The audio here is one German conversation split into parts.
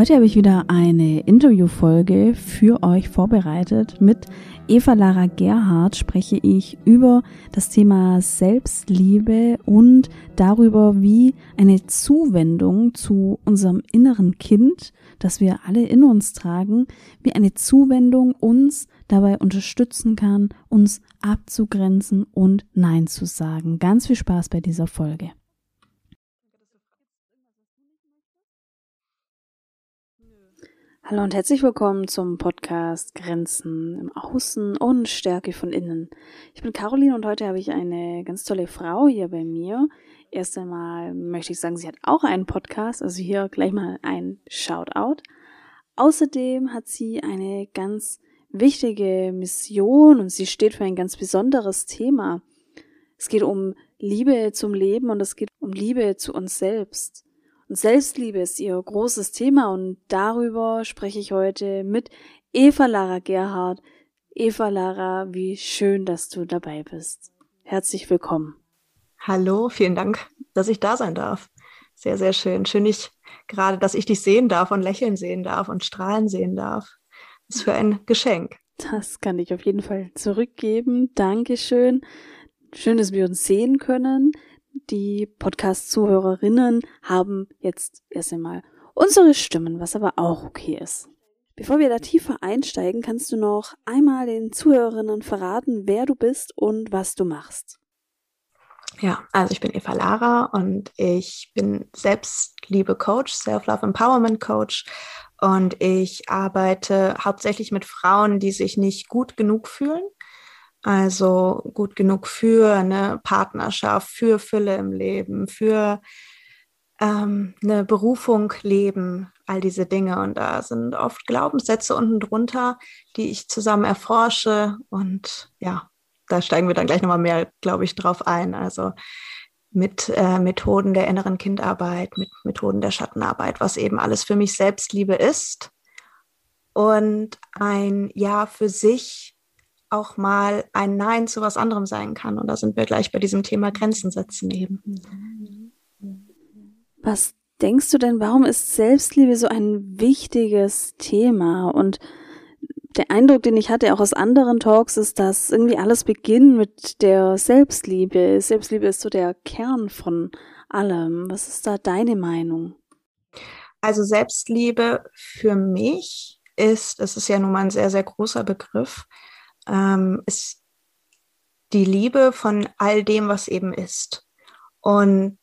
Heute habe ich wieder eine Interviewfolge für euch vorbereitet. Mit Eva Lara Gerhardt spreche ich über das Thema Selbstliebe und darüber, wie eine Zuwendung zu unserem inneren Kind, das wir alle in uns tragen, wie eine Zuwendung uns dabei unterstützen kann, uns abzugrenzen und Nein zu sagen. Ganz viel Spaß bei dieser Folge. Hallo und herzlich willkommen zum Podcast Grenzen im Außen und Stärke von innen. Ich bin Caroline und heute habe ich eine ganz tolle Frau hier bei mir. Erst einmal möchte ich sagen, sie hat auch einen Podcast, also hier gleich mal ein Shoutout. Außerdem hat sie eine ganz wichtige Mission und sie steht für ein ganz besonderes Thema. Es geht um Liebe zum Leben und es geht um Liebe zu uns selbst. Und Selbstliebe ist ihr großes Thema und darüber spreche ich heute mit Eva Lara Gerhardt. Eva Lara, wie schön, dass du dabei bist. Herzlich willkommen. Hallo, vielen Dank, dass ich da sein darf. Sehr, sehr schön. Schön, ich gerade, dass ich dich sehen darf und lächeln sehen darf und strahlen sehen darf. Das ist für ein Geschenk. Das kann ich auf jeden Fall zurückgeben. Dankeschön. Schön, dass wir uns sehen können die Podcast-Zuhörerinnen haben jetzt erst einmal unsere Stimmen, was aber auch okay ist. Bevor wir da tiefer einsteigen, kannst du noch einmal den Zuhörerinnen verraten, wer du bist und was du machst. Ja, also ich bin Eva Lara und ich bin Selbstliebe-Coach, Self-Love Empowerment Coach und ich arbeite hauptsächlich mit Frauen, die sich nicht gut genug fühlen also gut genug für eine Partnerschaft, für Fülle im Leben, für ähm, eine Berufung leben, all diese Dinge. Und da sind oft Glaubenssätze unten drunter, die ich zusammen erforsche. Und ja, da steigen wir dann gleich nochmal mehr, glaube ich, drauf ein. Also mit äh, Methoden der inneren Kindarbeit, mit Methoden der Schattenarbeit, was eben alles für mich Selbstliebe ist. Und ein Ja für sich auch mal ein Nein zu was anderem sein kann. Und da sind wir gleich bei diesem Thema Grenzen setzen eben. Was denkst du denn, warum ist Selbstliebe so ein wichtiges Thema? Und der Eindruck, den ich hatte, auch aus anderen Talks, ist, dass irgendwie alles beginnt mit der Selbstliebe. Selbstliebe ist so der Kern von allem. Was ist da deine Meinung? Also Selbstliebe für mich ist, es ist ja nun mal ein sehr, sehr großer Begriff, ähm, ist die Liebe von all dem, was eben ist. Und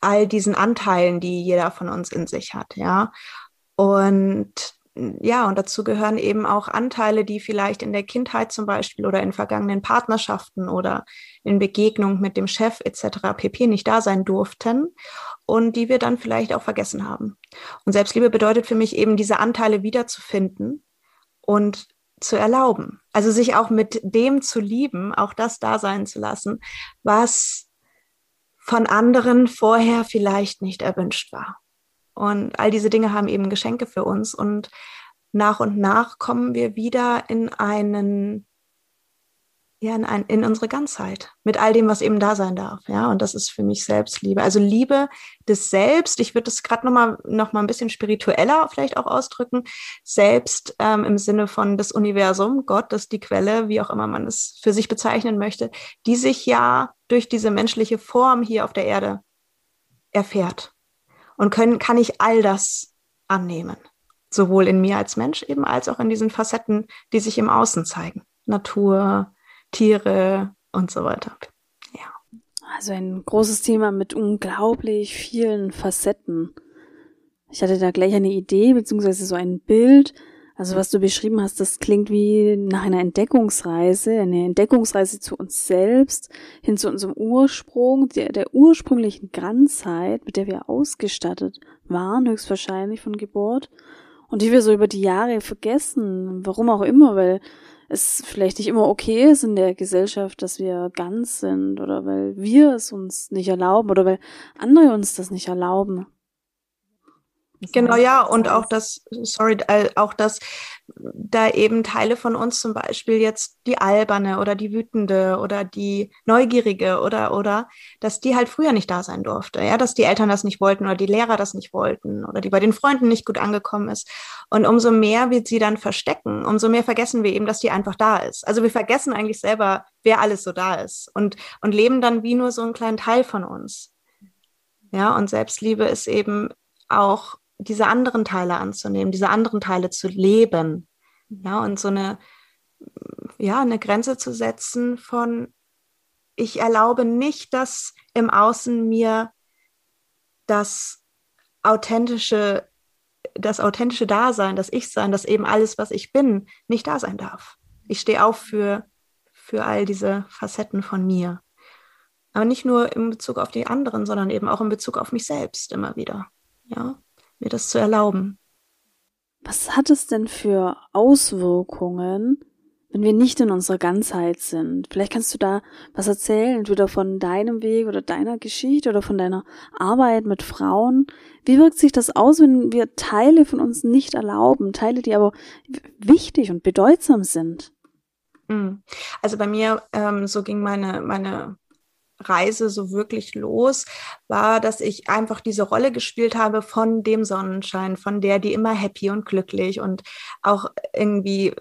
all diesen Anteilen, die jeder von uns in sich hat, ja. Und ja, und dazu gehören eben auch Anteile, die vielleicht in der Kindheit zum Beispiel oder in vergangenen Partnerschaften oder in Begegnung mit dem Chef etc. pp. nicht da sein durften und die wir dann vielleicht auch vergessen haben. Und Selbstliebe bedeutet für mich eben, diese Anteile wiederzufinden und zu erlauben. Also sich auch mit dem zu lieben, auch das da sein zu lassen, was von anderen vorher vielleicht nicht erwünscht war. Und all diese Dinge haben eben Geschenke für uns und nach und nach kommen wir wieder in einen ja, in, ein, in unsere Ganzheit, mit all dem, was eben da sein darf. Ja, und das ist für mich Selbstliebe. Also Liebe des Selbst, ich würde das gerade nochmal noch mal ein bisschen spiritueller vielleicht auch ausdrücken. Selbst ähm, im Sinne von das Universum, Gott, das die Quelle, wie auch immer man es für sich bezeichnen möchte, die sich ja durch diese menschliche Form hier auf der Erde erfährt. Und können, kann ich all das annehmen. Sowohl in mir als Mensch eben als auch in diesen Facetten, die sich im Außen zeigen. Natur, Tiere und so weiter. Ja. Also ein großes Thema mit unglaublich vielen Facetten. Ich hatte da gleich eine Idee, beziehungsweise so ein Bild. Also was du beschrieben hast, das klingt wie nach einer Entdeckungsreise, eine Entdeckungsreise zu uns selbst, hin zu unserem Ursprung, der, der ursprünglichen Ganzheit, mit der wir ausgestattet waren, höchstwahrscheinlich von Geburt, und die wir so über die Jahre vergessen, warum auch immer, weil es vielleicht nicht immer okay ist in der Gesellschaft, dass wir ganz sind oder weil wir es uns nicht erlauben oder weil andere uns das nicht erlauben. Genau, ja, und auch das, sorry, äh, auch das, da eben Teile von uns zum Beispiel jetzt die alberne oder die wütende oder die neugierige oder, oder, dass die halt früher nicht da sein durfte, ja, dass die Eltern das nicht wollten oder die Lehrer das nicht wollten oder die bei den Freunden nicht gut angekommen ist. Und umso mehr wir sie dann verstecken, umso mehr vergessen wir eben, dass die einfach da ist. Also wir vergessen eigentlich selber, wer alles so da ist und, und leben dann wie nur so einen kleinen Teil von uns. Ja, und Selbstliebe ist eben auch diese anderen Teile anzunehmen, diese anderen Teile zu leben. Ja, und so eine, ja, eine Grenze zu setzen von, ich erlaube nicht, dass im Außen mir das authentische, das authentische Dasein, das Ich-Sein, das eben alles, was ich bin, nicht da sein darf. Ich stehe auf für, für all diese Facetten von mir. Aber nicht nur in Bezug auf die anderen, sondern eben auch in Bezug auf mich selbst immer wieder. Ja mir das zu erlauben. Was hat es denn für Auswirkungen, wenn wir nicht in unserer Ganzheit sind? Vielleicht kannst du da was erzählen, entweder von deinem Weg oder deiner Geschichte oder von deiner Arbeit mit Frauen. Wie wirkt sich das aus, wenn wir Teile von uns nicht erlauben, Teile, die aber wichtig und bedeutsam sind? Mm. Also bei mir, ähm, so ging meine, meine Reise so wirklich los, war, dass ich einfach diese Rolle gespielt habe von dem Sonnenschein, von der, die immer happy und glücklich und auch irgendwie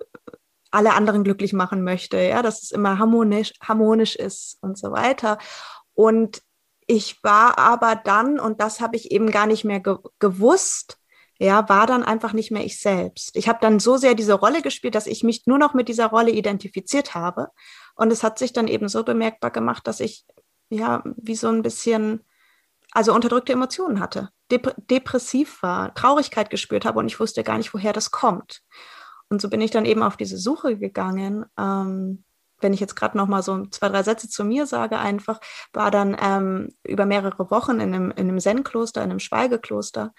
alle anderen glücklich machen möchte, ja, dass es immer harmonisch, harmonisch ist und so weiter. Und ich war aber dann, und das habe ich eben gar nicht mehr ge gewusst, ja, war dann einfach nicht mehr ich selbst. Ich habe dann so sehr diese Rolle gespielt, dass ich mich nur noch mit dieser Rolle identifiziert habe. Und es hat sich dann eben so bemerkbar gemacht, dass ich ja, wie so ein bisschen, also unterdrückte Emotionen hatte, dep depressiv war, Traurigkeit gespürt habe und ich wusste gar nicht, woher das kommt. Und so bin ich dann eben auf diese Suche gegangen. Ähm, wenn ich jetzt gerade noch mal so zwei, drei Sätze zu mir sage, einfach, war dann ähm, über mehrere Wochen in einem, in einem Zen-Kloster, in einem Schweigekloster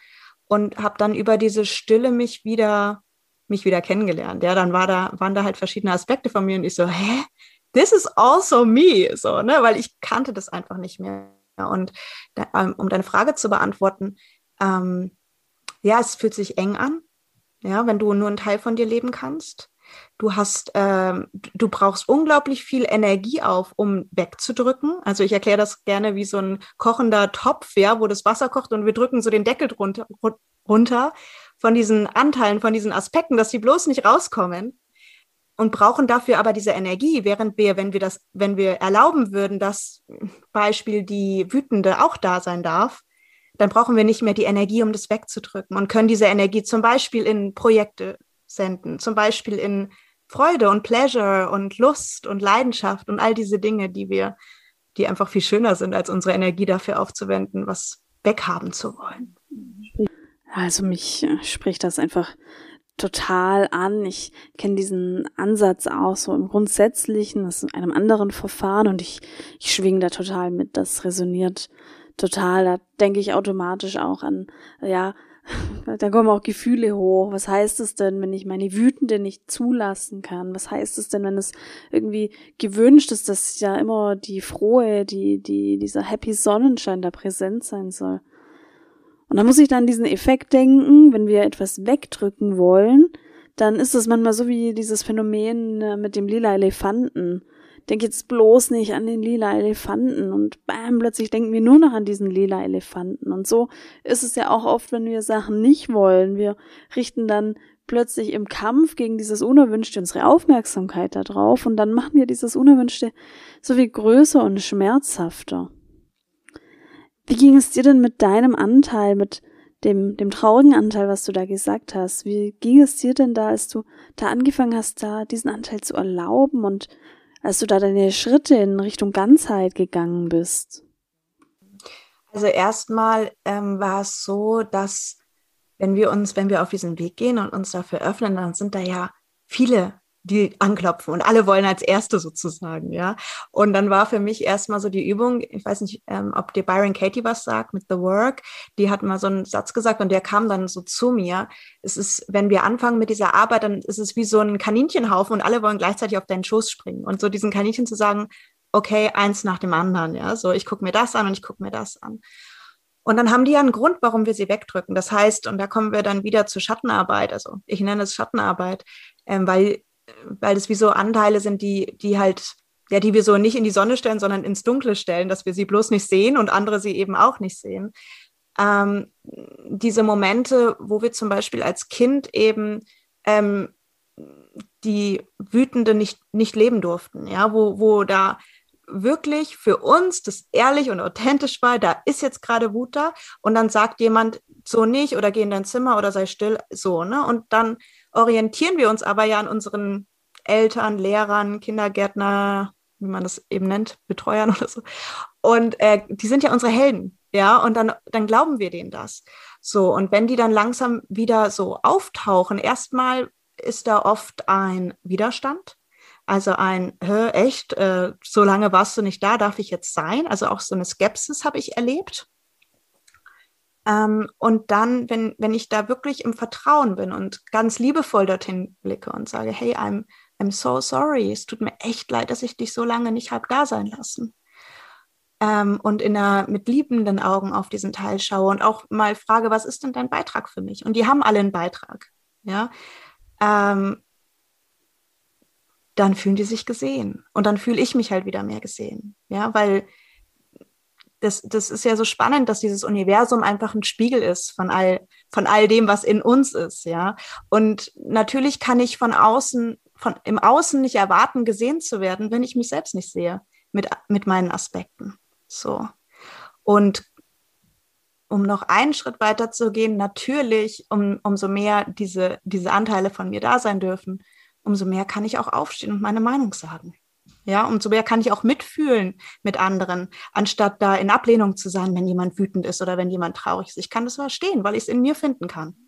und habe dann über diese Stille mich wieder mich wieder kennengelernt. Ja, dann war da, waren da halt verschiedene Aspekte von mir und ich so, hä? This is also me, so, ne, weil ich kannte das einfach nicht mehr. Und ähm, um deine Frage zu beantworten, ähm, ja, es fühlt sich eng an, ja, wenn du nur einen Teil von dir leben kannst. Du hast, ähm, du brauchst unglaublich viel Energie auf, um wegzudrücken. Also ich erkläre das gerne wie so ein kochender Topf, ja, wo das Wasser kocht und wir drücken so den Deckel drunter, runter von diesen Anteilen, von diesen Aspekten, dass sie bloß nicht rauskommen und brauchen dafür aber diese Energie, während wir, wenn wir das, wenn wir erlauben würden, dass Beispiel die Wütende auch da sein darf, dann brauchen wir nicht mehr die Energie, um das wegzudrücken und können diese Energie zum Beispiel in Projekte senden, zum Beispiel in Freude und Pleasure und Lust und Leidenschaft und all diese Dinge, die wir, die einfach viel schöner sind, als unsere Energie dafür aufzuwenden, was weghaben zu wollen. Also mich spricht das einfach total an. Ich kenne diesen Ansatz auch so im Grundsätzlichen, das in einem anderen Verfahren und ich, ich schwinge da total mit. Das resoniert total. Da denke ich automatisch auch an, ja, da kommen auch Gefühle hoch. Was heißt es denn, wenn ich meine Wütende nicht zulassen kann? Was heißt es denn, wenn es irgendwie gewünscht ist, dass ja immer die frohe, die, die, dieser happy Sonnenschein da präsent sein soll? Und da muss ich dann diesen Effekt denken, wenn wir etwas wegdrücken wollen, dann ist es manchmal so wie dieses Phänomen äh, mit dem lila Elefanten. Denk jetzt bloß nicht an den lila Elefanten und bam, plötzlich denken wir nur noch an diesen lila Elefanten. Und so ist es ja auch oft, wenn wir Sachen nicht wollen. Wir richten dann plötzlich im Kampf gegen dieses Unerwünschte unsere Aufmerksamkeit darauf und dann machen wir dieses Unerwünschte so viel größer und schmerzhafter. Wie ging es dir denn mit deinem Anteil, mit dem, dem traurigen Anteil, was du da gesagt hast? Wie ging es dir denn da, als du da angefangen hast, da diesen Anteil zu erlauben und als du da deine Schritte in Richtung Ganzheit gegangen bist? Also erstmal ähm, war es so, dass wenn wir uns, wenn wir auf diesen Weg gehen und uns dafür öffnen, dann sind da ja viele die anklopfen und alle wollen als Erste sozusagen, ja. Und dann war für mich erstmal so die Übung, ich weiß nicht, ähm, ob dir Byron Katie was sagt mit The Work, die hat mal so einen Satz gesagt und der kam dann so zu mir. Es ist, wenn wir anfangen mit dieser Arbeit, dann ist es wie so ein Kaninchenhaufen und alle wollen gleichzeitig auf deinen Schoß springen. Und so diesen Kaninchen zu sagen, okay, eins nach dem anderen, ja, so ich gucke mir das an und ich gucke mir das an. Und dann haben die ja einen Grund, warum wir sie wegdrücken. Das heißt, und da kommen wir dann wieder zur Schattenarbeit, also ich nenne es Schattenarbeit, ähm, weil, weil es wie so Anteile sind, die, die halt, ja, die wir so nicht in die Sonne stellen, sondern ins Dunkle stellen, dass wir sie bloß nicht sehen und andere sie eben auch nicht sehen. Ähm, diese Momente, wo wir zum Beispiel als Kind eben ähm, die Wütende nicht, nicht leben durften, ja, wo, wo da wirklich für uns das ehrlich und authentisch war, da ist jetzt gerade Wut da und dann sagt jemand so nicht oder geh in dein Zimmer oder sei still, so, ne? Und dann orientieren wir uns aber ja an unseren Eltern, Lehrern, Kindergärtner, wie man das eben nennt, Betreuern oder so. Und äh, die sind ja unsere Helden, ja, und dann, dann glauben wir denen das. So, und wenn die dann langsam wieder so auftauchen, erstmal ist da oft ein Widerstand also ein, echt, äh, so lange warst du nicht da, darf ich jetzt sein? Also auch so eine Skepsis habe ich erlebt. Ähm, und dann, wenn, wenn ich da wirklich im Vertrauen bin und ganz liebevoll dorthin blicke und sage, hey, I'm, I'm so sorry, es tut mir echt leid, dass ich dich so lange nicht habe da sein lassen. Ähm, und in einer, mit liebenden Augen auf diesen Teil schaue und auch mal frage, was ist denn dein Beitrag für mich? Und die haben alle einen Beitrag. Ja. Ähm, dann fühlen die sich gesehen. Und dann fühle ich mich halt wieder mehr gesehen. Ja, weil das, das ist ja so spannend, dass dieses Universum einfach ein Spiegel ist von all, von all dem, was in uns ist, ja. Und natürlich kann ich von außen, von im Außen nicht erwarten, gesehen zu werden, wenn ich mich selbst nicht sehe mit, mit meinen Aspekten. So. Und um noch einen Schritt weiter zu gehen, natürlich, um, umso mehr diese, diese Anteile von mir da sein dürfen, umso mehr kann ich auch aufstehen und meine Meinung sagen. Ja, umso mehr kann ich auch mitfühlen mit anderen, anstatt da in Ablehnung zu sein, wenn jemand wütend ist oder wenn jemand traurig ist. Ich kann das verstehen, weil ich es in mir finden kann.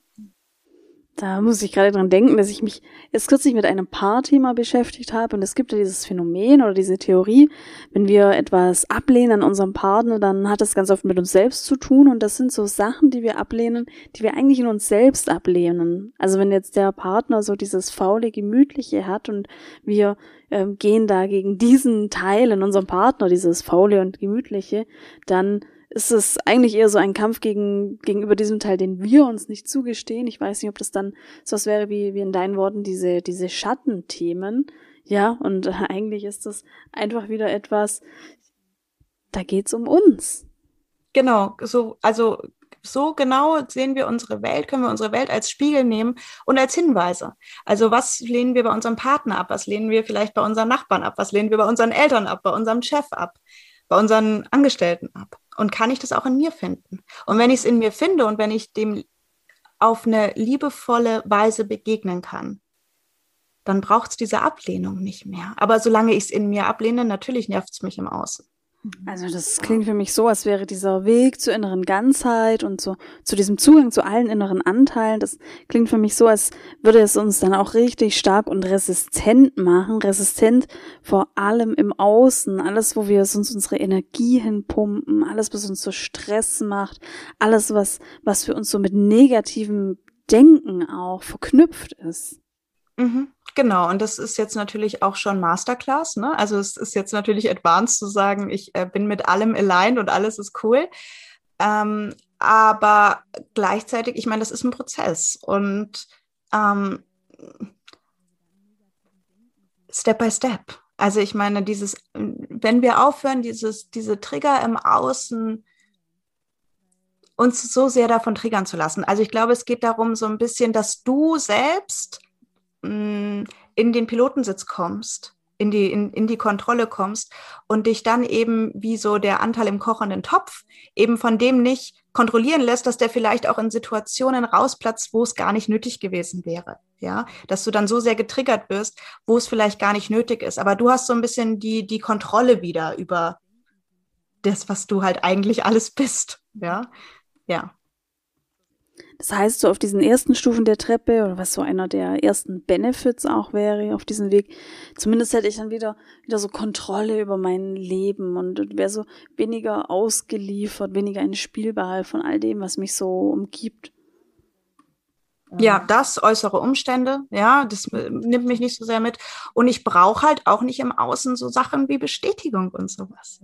Da muss ich gerade dran denken, dass ich mich erst kürzlich mit einem Paarthema beschäftigt habe und es gibt ja dieses Phänomen oder diese Theorie, wenn wir etwas ablehnen an unserem Partner, dann hat das ganz oft mit uns selbst zu tun und das sind so Sachen, die wir ablehnen, die wir eigentlich in uns selbst ablehnen. Also wenn jetzt der Partner so dieses faule, gemütliche hat und wir ähm, gehen da gegen diesen Teil in unserem Partner, dieses faule und gemütliche, dann ist es eigentlich eher so ein Kampf gegen, gegenüber diesem Teil, den wir uns nicht zugestehen. Ich weiß nicht, ob das dann so was wäre wie, wie in deinen Worten diese, diese Schattenthemen. Ja, und eigentlich ist das einfach wieder etwas, da geht's um uns. Genau, so, also so genau sehen wir unsere Welt, können wir unsere Welt als Spiegel nehmen und als Hinweise. Also was lehnen wir bei unserem Partner ab? Was lehnen wir vielleicht bei unseren Nachbarn ab? Was lehnen wir bei unseren Eltern ab? Bei unserem Chef ab? Bei unseren Angestellten ab? Und kann ich das auch in mir finden? Und wenn ich es in mir finde und wenn ich dem auf eine liebevolle Weise begegnen kann, dann braucht es diese Ablehnung nicht mehr. Aber solange ich es in mir ablehne, natürlich nervt es mich im Außen. Also das klingt für mich so, als wäre dieser Weg zur inneren Ganzheit und zu, zu diesem Zugang zu allen inneren Anteilen, das klingt für mich so, als würde es uns dann auch richtig stark und resistent machen, resistent vor allem im Außen, alles, wo wir sonst unsere Energie hinpumpen, alles, was uns so Stress macht, alles, was, was für uns so mit negativem Denken auch verknüpft ist. Mhm. Genau, und das ist jetzt natürlich auch schon Masterclass. Ne? Also es ist jetzt natürlich advanced zu sagen, ich äh, bin mit allem aligned und alles ist cool. Ähm, aber gleichzeitig, ich meine, das ist ein Prozess und ähm, Step by Step. Also ich meine, dieses, wenn wir aufhören, dieses, diese Trigger im Außen uns so sehr davon triggern zu lassen. Also ich glaube, es geht darum, so ein bisschen, dass du selbst in den Pilotensitz kommst, in die, in, in die Kontrolle kommst und dich dann eben wie so der Anteil im kochenden Topf eben von dem nicht kontrollieren lässt, dass der vielleicht auch in Situationen rausplatzt, wo es gar nicht nötig gewesen wäre. Ja, dass du dann so sehr getriggert wirst, wo es vielleicht gar nicht nötig ist. Aber du hast so ein bisschen die, die Kontrolle wieder über das, was du halt eigentlich alles bist. Ja, ja. Das heißt, so auf diesen ersten Stufen der Treppe oder was so einer der ersten Benefits auch wäre auf diesem Weg, zumindest hätte ich dann wieder, wieder so Kontrolle über mein Leben und wäre so weniger ausgeliefert, weniger ein Spielball von all dem, was mich so umgibt. Ja, das, äußere Umstände, ja, das nimmt mich nicht so sehr mit. Und ich brauche halt auch nicht im Außen so Sachen wie Bestätigung und sowas.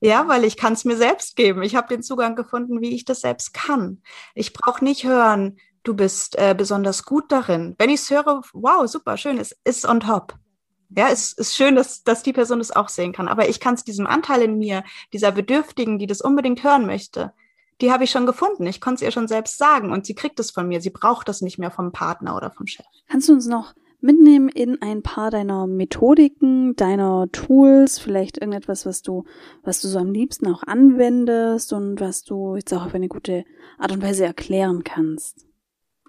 Ja, weil ich kann es mir selbst geben. Ich habe den Zugang gefunden, wie ich das selbst kann. Ich brauche nicht hören, du bist äh, besonders gut darin. Wenn ich es höre, wow, super, schön, es ist on top. Ja, es ist schön, dass, dass die Person es auch sehen kann. Aber ich kann es diesem Anteil in mir, dieser Bedürftigen, die das unbedingt hören möchte, die habe ich schon gefunden. Ich konnte es ihr schon selbst sagen und sie kriegt es von mir. Sie braucht das nicht mehr vom Partner oder vom Chef. Kannst du uns noch mitnehmen in ein paar deiner Methodiken, deiner Tools, vielleicht irgendetwas, was du, was du so am liebsten auch anwendest und was du jetzt auch auf eine gute Art und Weise erklären kannst?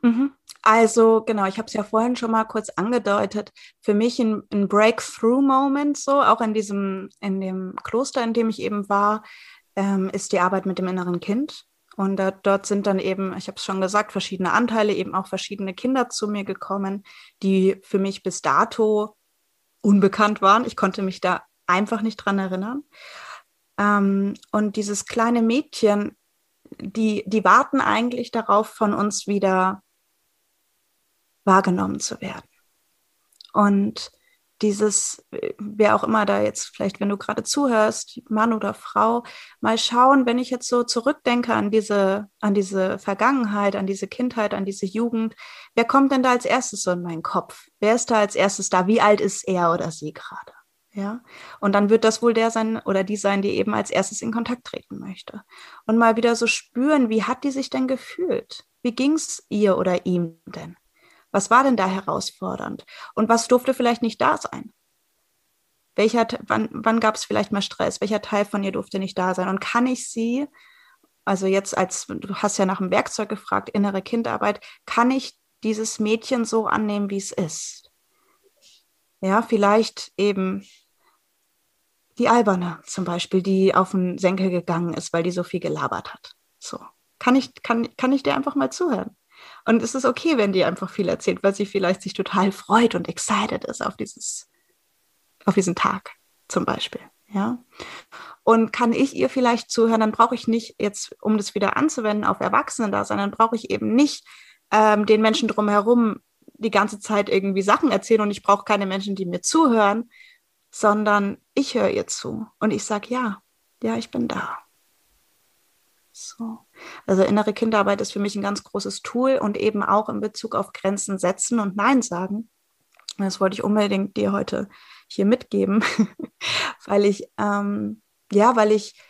Mhm. Also genau, ich habe es ja vorhin schon mal kurz angedeutet. Für mich ein, ein Breakthrough-Moment, so auch in diesem, in dem Kloster, in dem ich eben war, ähm, ist die Arbeit mit dem inneren Kind. Und da, dort sind dann eben, ich habe es schon gesagt, verschiedene Anteile, eben auch verschiedene Kinder zu mir gekommen, die für mich bis dato unbekannt waren. Ich konnte mich da einfach nicht dran erinnern. Ähm, und dieses kleine Mädchen, die, die warten eigentlich darauf, von uns wieder wahrgenommen zu werden. Und dieses, wer auch immer da jetzt vielleicht, wenn du gerade zuhörst, Mann oder Frau, mal schauen, wenn ich jetzt so zurückdenke an diese, an diese Vergangenheit, an diese Kindheit, an diese Jugend, wer kommt denn da als erstes so in meinen Kopf? Wer ist da als erstes da? Wie alt ist er oder sie gerade? Ja, und dann wird das wohl der sein oder die sein, die eben als erstes in Kontakt treten möchte. Und mal wieder so spüren, wie hat die sich denn gefühlt? Wie ging's ihr oder ihm denn? Was war denn da herausfordernd? Und was durfte vielleicht nicht da sein? Welcher, wann, wann gab es vielleicht mal Stress? Welcher Teil von ihr durfte nicht da sein? Und kann ich sie, also jetzt als, du hast ja nach dem Werkzeug gefragt, innere Kindarbeit, kann ich dieses Mädchen so annehmen, wie es ist? Ja, vielleicht eben die Alberne zum Beispiel, die auf den Senkel gegangen ist, weil die so viel gelabert hat. So. Kann ich, kann, kann ich dir einfach mal zuhören? Und es ist okay, wenn die einfach viel erzählt, weil sie vielleicht sich total freut und excited ist auf dieses, auf diesen Tag zum Beispiel. Ja. Und kann ich ihr vielleicht zuhören, dann brauche ich nicht jetzt, um das wieder anzuwenden auf Erwachsene da, sondern brauche ich eben nicht ähm, den Menschen drumherum die ganze Zeit irgendwie Sachen erzählen und ich brauche keine Menschen, die mir zuhören, sondern ich höre ihr zu und ich sage, ja, ja, ich bin da. So. Also innere Kinderarbeit ist für mich ein ganz großes Tool und eben auch in Bezug auf Grenzen setzen und Nein sagen. Das wollte ich unbedingt dir heute hier mitgeben, weil ich, ähm, ja, weil ich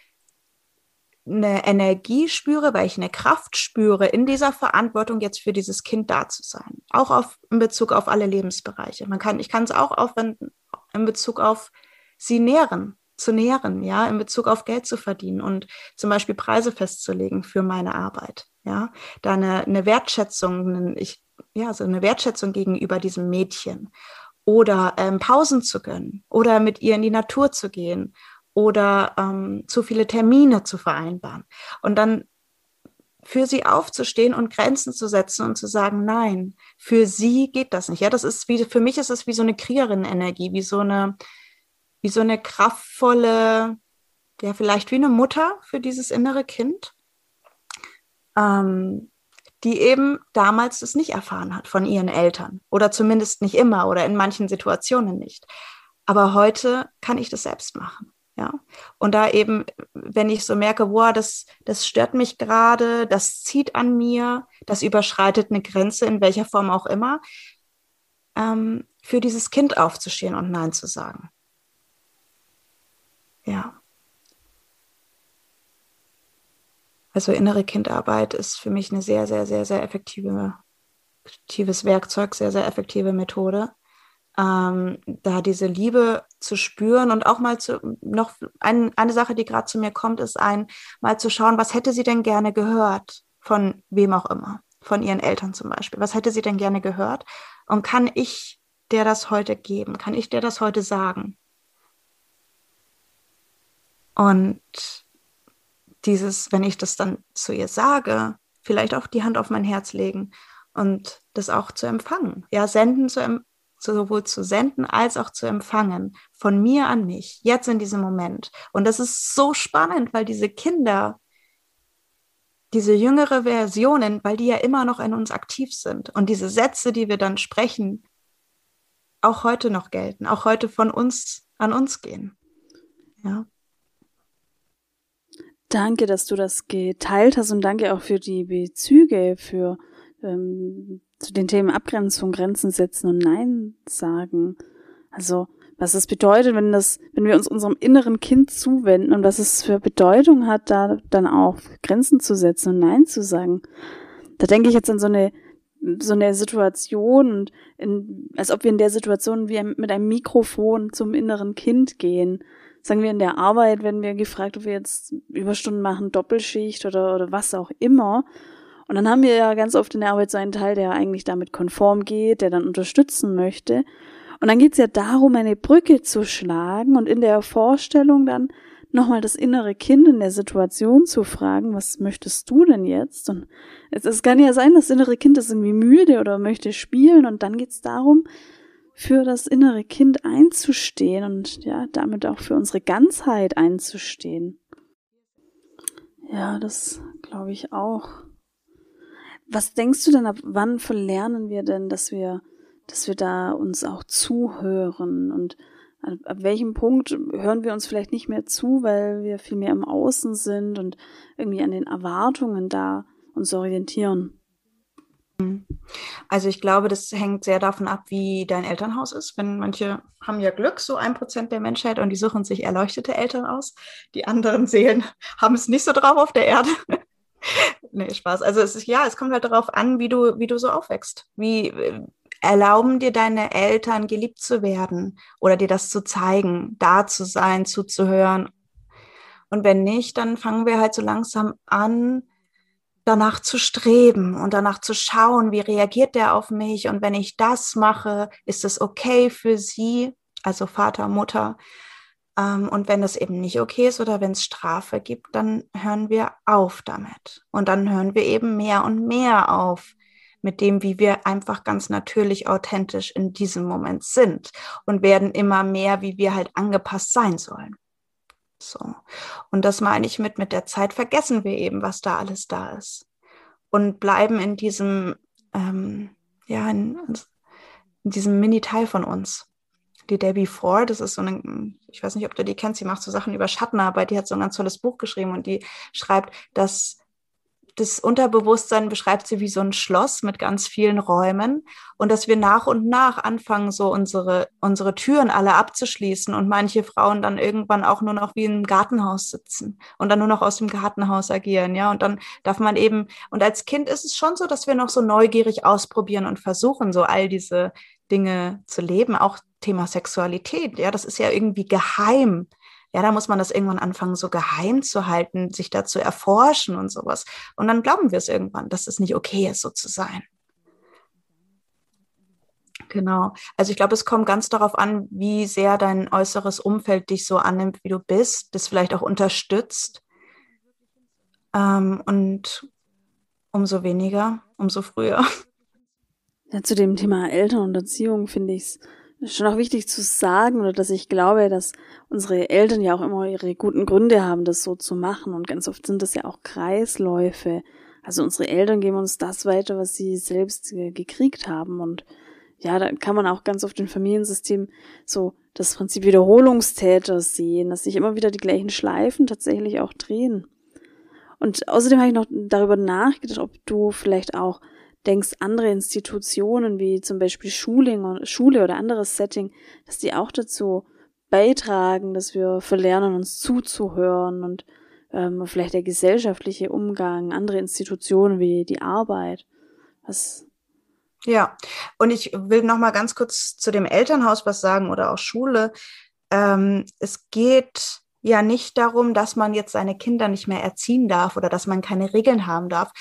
eine Energie spüre, weil ich eine Kraft spüre, in dieser Verantwortung jetzt für dieses Kind da zu sein. Auch auf, in Bezug auf alle Lebensbereiche. Man kann, ich kann es auch aufwenden in Bezug auf sie nähren, zu nähren, ja, in Bezug auf Geld zu verdienen und zum Beispiel Preise festzulegen für meine Arbeit, ja, da eine, eine Wertschätzung, ich, ja, so eine Wertschätzung gegenüber diesem Mädchen oder ähm, Pausen zu gönnen oder mit ihr in die Natur zu gehen oder ähm, zu viele Termine zu vereinbaren und dann für sie aufzustehen und Grenzen zu setzen und zu sagen, nein, für sie geht das nicht. Ja, das ist wie, für mich ist es wie so eine Kriegerin-Energie, wie so eine, wie so eine kraftvolle, ja, vielleicht wie eine Mutter für dieses innere Kind, ähm, die eben damals das nicht erfahren hat von ihren Eltern oder zumindest nicht immer oder in manchen Situationen nicht. Aber heute kann ich das selbst machen. Ja, und da eben, wenn ich so merke, boah, das, das stört mich gerade, das zieht an mir, das überschreitet eine Grenze in welcher Form auch immer, ähm, für dieses Kind aufzustehen und Nein zu sagen. Ja. Also innere Kindarbeit ist für mich eine sehr, sehr, sehr, sehr effektive, effektives Werkzeug, sehr, sehr effektive Methode. Ähm, da diese Liebe zu spüren und auch mal zu, noch ein, eine Sache, die gerade zu mir kommt, ist ein, mal zu schauen, was hätte sie denn gerne gehört von wem auch immer, von ihren Eltern zum Beispiel. Was hätte sie denn gerne gehört? Und kann ich der das heute geben? Kann ich dir das heute sagen? Und dieses, wenn ich das dann zu ihr sage, vielleicht auch die Hand auf mein Herz legen und das auch zu empfangen. Ja, senden zu, sowohl zu senden als auch zu empfangen. Von mir an mich, jetzt in diesem Moment. Und das ist so spannend, weil diese Kinder, diese jüngere Versionen, weil die ja immer noch in uns aktiv sind. Und diese Sätze, die wir dann sprechen, auch heute noch gelten, auch heute von uns an uns gehen. Ja. Danke, dass du das geteilt hast und danke auch für die Bezüge, für ähm, zu den Themen Abgrenzung, Grenzen setzen und Nein sagen. Also was es bedeutet, wenn das, wenn wir uns unserem inneren Kind zuwenden und was es für Bedeutung hat, da dann auch Grenzen zu setzen und Nein zu sagen. Da denke ich jetzt an so eine so eine Situation und in, als ob wir in der Situation wie mit einem Mikrofon zum inneren Kind gehen. Sagen wir in der Arbeit, wenn wir gefragt, ob wir jetzt Überstunden machen, Doppelschicht oder, oder was auch immer. Und dann haben wir ja ganz oft in der Arbeit so einen Teil, der eigentlich damit konform geht, der dann unterstützen möchte. Und dann geht's ja darum, eine Brücke zu schlagen und in der Vorstellung dann nochmal das innere Kind in der Situation zu fragen, was möchtest du denn jetzt? Und es, es kann ja sein, das innere Kind ist irgendwie müde oder möchte spielen und dann geht's darum, für das innere Kind einzustehen und ja, damit auch für unsere Ganzheit einzustehen. Ja, das glaube ich auch. Was denkst du denn, ab wann verlernen wir denn, dass wir dass wir da uns auch zuhören und ab welchem Punkt hören wir uns vielleicht nicht mehr zu, weil wir viel mehr im Außen sind und irgendwie an den Erwartungen da uns orientieren. Also ich glaube, das hängt sehr davon ab, wie dein Elternhaus ist. Wenn manche haben ja Glück, so ein Prozent der Menschheit, und die suchen sich erleuchtete Eltern aus. Die anderen Seelen haben es nicht so drauf auf der Erde. nee, Spaß. Also es ist ja, es kommt halt darauf an, wie du, wie du so aufwächst. Wie, Erlauben dir deine Eltern, geliebt zu werden oder dir das zu zeigen, da zu sein, zuzuhören? Und wenn nicht, dann fangen wir halt so langsam an, danach zu streben und danach zu schauen, wie reagiert der auf mich? Und wenn ich das mache, ist es okay für sie, also Vater, Mutter? Ähm, und wenn das eben nicht okay ist oder wenn es Strafe gibt, dann hören wir auf damit. Und dann hören wir eben mehr und mehr auf, mit dem, wie wir einfach ganz natürlich authentisch in diesem Moment sind und werden immer mehr, wie wir halt angepasst sein sollen. So. Und das meine ich mit, mit der Zeit vergessen wir eben, was da alles da ist. Und bleiben in diesem, ähm, ja, in, in diesem Mini-Teil von uns. Die Debbie Ford, das ist so eine, ich weiß nicht, ob du die kennst, sie macht so Sachen über Schattenarbeit, die hat so ein ganz tolles Buch geschrieben und die schreibt, dass das Unterbewusstsein beschreibt sie wie so ein Schloss mit ganz vielen Räumen und dass wir nach und nach anfangen, so unsere, unsere Türen alle abzuschließen und manche Frauen dann irgendwann auch nur noch wie im Gartenhaus sitzen und dann nur noch aus dem Gartenhaus agieren, ja, und dann darf man eben, und als Kind ist es schon so, dass wir noch so neugierig ausprobieren und versuchen, so all diese Dinge zu leben, auch Thema Sexualität, ja, das ist ja irgendwie geheim ja, da muss man das irgendwann anfangen, so geheim zu halten, sich da zu erforschen und sowas. Und dann glauben wir es irgendwann, dass es nicht okay ist, so zu sein. Genau. Also ich glaube, es kommt ganz darauf an, wie sehr dein äußeres Umfeld dich so annimmt, wie du bist, das vielleicht auch unterstützt. Ähm, und umso weniger, umso früher. Ja, zu dem Thema Eltern und Erziehung finde ich es schon auch wichtig zu sagen oder dass ich glaube, dass unsere Eltern ja auch immer ihre guten Gründe haben, das so zu machen. Und ganz oft sind das ja auch Kreisläufe. Also unsere Eltern geben uns das weiter, was sie selbst gekriegt haben. Und ja, da kann man auch ganz oft im Familiensystem so das Prinzip Wiederholungstäter sehen, dass sich immer wieder die gleichen Schleifen tatsächlich auch drehen. Und außerdem habe ich noch darüber nachgedacht, ob du vielleicht auch denkst, andere Institutionen wie zum Beispiel Schule, Schule oder anderes Setting, dass die auch dazu beitragen, dass wir verlernen, uns zuzuhören und ähm, vielleicht der gesellschaftliche Umgang, andere Institutionen wie die Arbeit. Was ja, und ich will noch mal ganz kurz zu dem Elternhaus was sagen oder auch Schule. Ähm, es geht ja nicht darum, dass man jetzt seine Kinder nicht mehr erziehen darf oder dass man keine Regeln haben darf,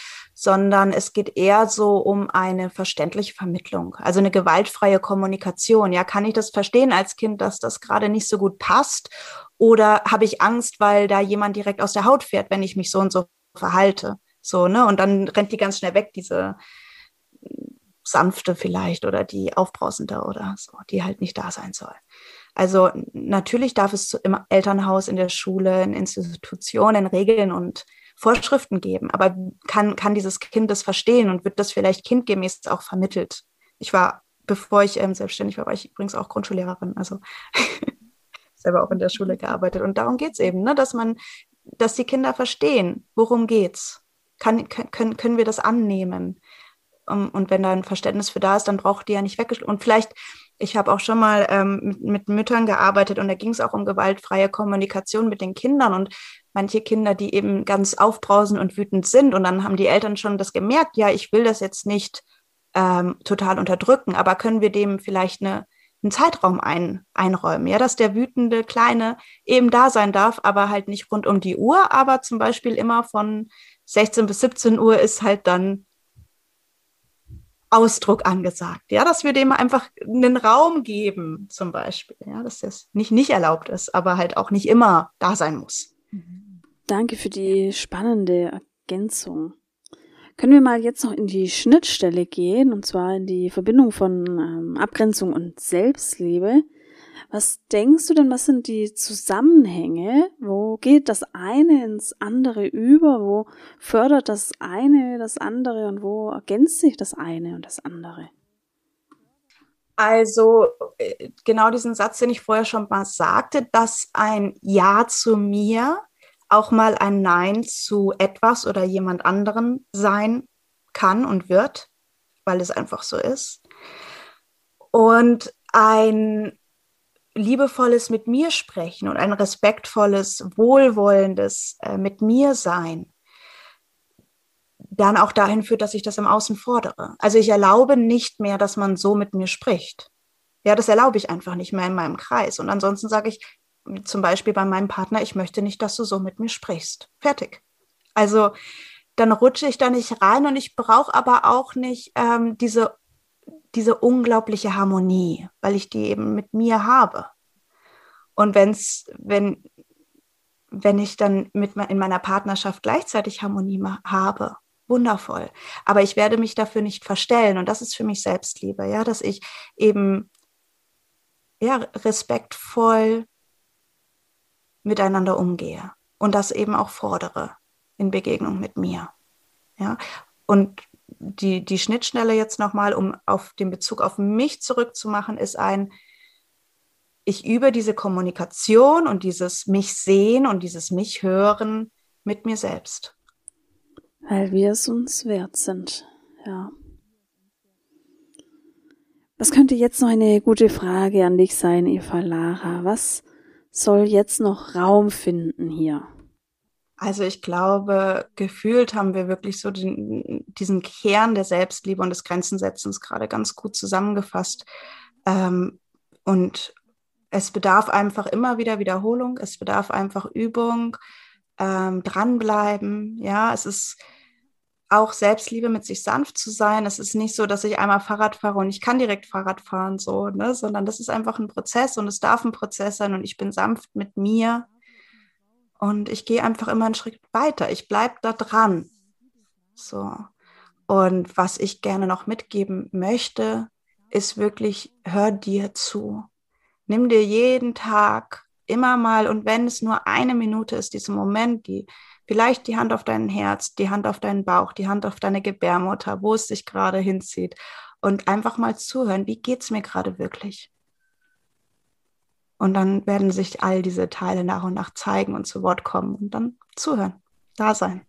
sondern es geht eher so um eine verständliche Vermittlung, also eine gewaltfreie Kommunikation. Ja, kann ich das verstehen als Kind, dass das gerade nicht so gut passt? Oder habe ich Angst, weil da jemand direkt aus der Haut fährt, wenn ich mich so und so verhalte? So, ne? Und dann rennt die ganz schnell weg, diese sanfte vielleicht oder die aufbrausende oder so, die halt nicht da sein soll. Also natürlich darf es im Elternhaus, in der Schule, in Institutionen Regeln und Vorschriften geben, aber kann, kann dieses Kind das verstehen und wird das vielleicht kindgemäß auch vermittelt? Ich war, bevor ich ähm, selbstständig war, war ich übrigens auch Grundschullehrerin, also selber auch in der Schule gearbeitet. Und darum geht es eben, ne, dass man dass die Kinder verstehen, worum geht's. Kann, können, können wir das annehmen? Und wenn da ein Verständnis für da ist, dann braucht die ja nicht weggeschlossen. Und vielleicht, ich habe auch schon mal ähm, mit, mit, Müttern gearbeitet und da ging es auch um gewaltfreie Kommunikation mit den Kindern und manche Kinder, die eben ganz aufbrausend und wütend sind und dann haben die Eltern schon das gemerkt, ja, ich will das jetzt nicht ähm, total unterdrücken, aber können wir dem vielleicht eine, einen Zeitraum ein, einräumen, ja, dass der wütende Kleine eben da sein darf, aber halt nicht rund um die Uhr, aber zum Beispiel immer von 16 bis 17 Uhr ist halt dann Ausdruck angesagt, ja, dass wir dem einfach einen Raum geben, zum Beispiel, ja, dass das nicht nicht erlaubt ist, aber halt auch nicht immer da sein muss. Danke für die spannende Ergänzung. Können wir mal jetzt noch in die Schnittstelle gehen, und zwar in die Verbindung von ähm, Abgrenzung und Selbstliebe. Was denkst du denn, was sind die Zusammenhänge? Wo geht das eine ins andere über? Wo fördert das eine das andere und wo ergänzt sich das eine und das andere? Also äh, genau diesen Satz, den ich vorher schon mal sagte, dass ein Ja zu mir auch mal ein Nein zu etwas oder jemand anderen sein kann und wird, weil es einfach so ist. Und ein liebevolles mit mir sprechen und ein respektvolles, wohlwollendes äh, mit mir sein dann auch dahin führt, dass ich das im Außen fordere. Also ich erlaube nicht mehr, dass man so mit mir spricht. Ja, das erlaube ich einfach nicht mehr in meinem Kreis. Und ansonsten sage ich, zum Beispiel bei meinem Partner, ich möchte nicht, dass du so mit mir sprichst. Fertig. Also dann rutsche ich da nicht rein und ich brauche aber auch nicht ähm, diese, diese unglaubliche Harmonie, weil ich die eben mit mir habe. Und wenn's, wenn, wenn ich dann mit in meiner Partnerschaft gleichzeitig Harmonie habe, wundervoll. Aber ich werde mich dafür nicht verstellen. Und das ist für mich Selbstliebe, ja, dass ich eben ja, respektvoll miteinander umgehe und das eben auch fordere in Begegnung mit mir. Ja? Und die, die Schnittstelle jetzt nochmal, um auf den Bezug auf mich zurückzumachen, ist ein, ich übe diese Kommunikation und dieses mich sehen und dieses mich hören mit mir selbst. Weil wir es uns wert sind, ja. Was könnte jetzt noch eine gute Frage an dich sein, Eva Lara? Was soll jetzt noch Raum finden hier? Also ich glaube, gefühlt haben wir wirklich so den, diesen Kern der Selbstliebe und des Grenzensetzens gerade ganz gut zusammengefasst. Ähm, und es bedarf einfach immer wieder Wiederholung, es bedarf einfach Übung, ähm, dranbleiben. Ja, es ist auch Selbstliebe, mit sich sanft zu sein. Es ist nicht so, dass ich einmal Fahrrad fahre und ich kann direkt Fahrrad fahren, so, ne? sondern das ist einfach ein Prozess und es darf ein Prozess sein und ich bin sanft mit mir und ich gehe einfach immer einen Schritt weiter. Ich bleibe da dran. So. Und was ich gerne noch mitgeben möchte, ist wirklich, hör dir zu. Nimm dir jeden Tag immer mal, und wenn es nur eine Minute ist, diesen Moment, die Vielleicht die Hand auf dein Herz, die Hand auf deinen Bauch, die Hand auf deine Gebärmutter, wo es sich gerade hinzieht. Und einfach mal zuhören, wie geht es mir gerade wirklich? Und dann werden sich all diese Teile nach und nach zeigen und zu Wort kommen und dann zuhören, da sein.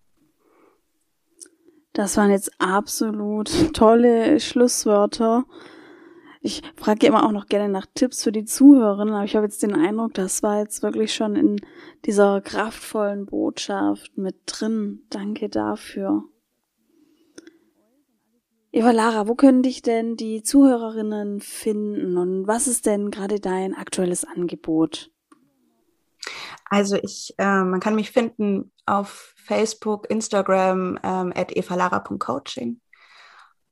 Das waren jetzt absolut tolle Schlusswörter. Ich frage immer auch noch gerne nach Tipps für die Zuhörerinnen, aber ich habe jetzt den Eindruck, das war jetzt wirklich schon in dieser kraftvollen Botschaft mit drin. Danke dafür. Eva Lara, wo können dich denn die Zuhörerinnen finden und was ist denn gerade dein aktuelles Angebot? Also ich, äh, man kann mich finden auf Facebook, Instagram ähm, at evalara.coaching.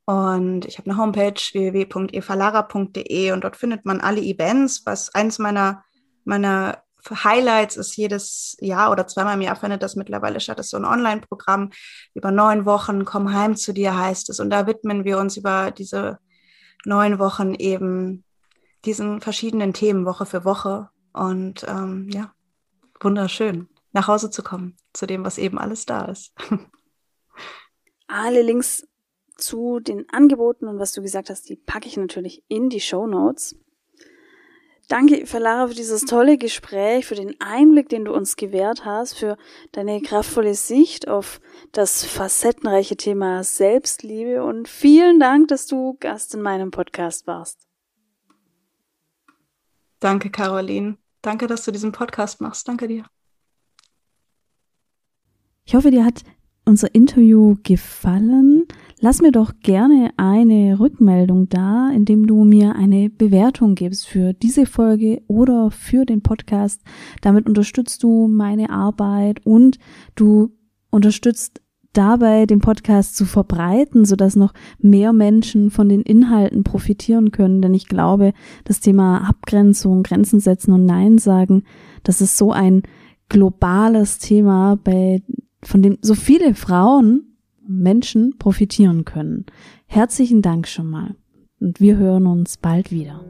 Und ich habe eine Homepage www.evalara.de und dort findet man alle Events. Was eins meiner, meiner Highlights ist jedes Jahr oder zweimal im Jahr findet das mittlerweile statt. Ist so ein Online-Programm über neun Wochen. Komm heim zu dir heißt es. Und da widmen wir uns über diese neun Wochen eben diesen verschiedenen Themen Woche für Woche. Und ähm, ja, wunderschön, nach Hause zu kommen zu dem, was eben alles da ist. Alle Links zu den Angeboten und was du gesagt hast, die packe ich natürlich in die Show Notes. Danke, Verlara, für dieses tolle Gespräch, für den Einblick, den du uns gewährt hast, für deine kraftvolle Sicht auf das facettenreiche Thema Selbstliebe und vielen Dank, dass du Gast in meinem Podcast warst. Danke, Caroline. Danke, dass du diesen Podcast machst. Danke dir. Ich hoffe, dir hat unser Interview gefallen. Lass mir doch gerne eine Rückmeldung da, indem du mir eine Bewertung gibst für diese Folge oder für den Podcast. Damit unterstützt du meine Arbeit und du unterstützt dabei, den Podcast zu verbreiten, sodass noch mehr Menschen von den Inhalten profitieren können. Denn ich glaube, das Thema Abgrenzung, Grenzen setzen und Nein sagen, das ist so ein globales Thema, bei, von dem so viele Frauen Menschen profitieren können. Herzlichen Dank schon mal und wir hören uns bald wieder.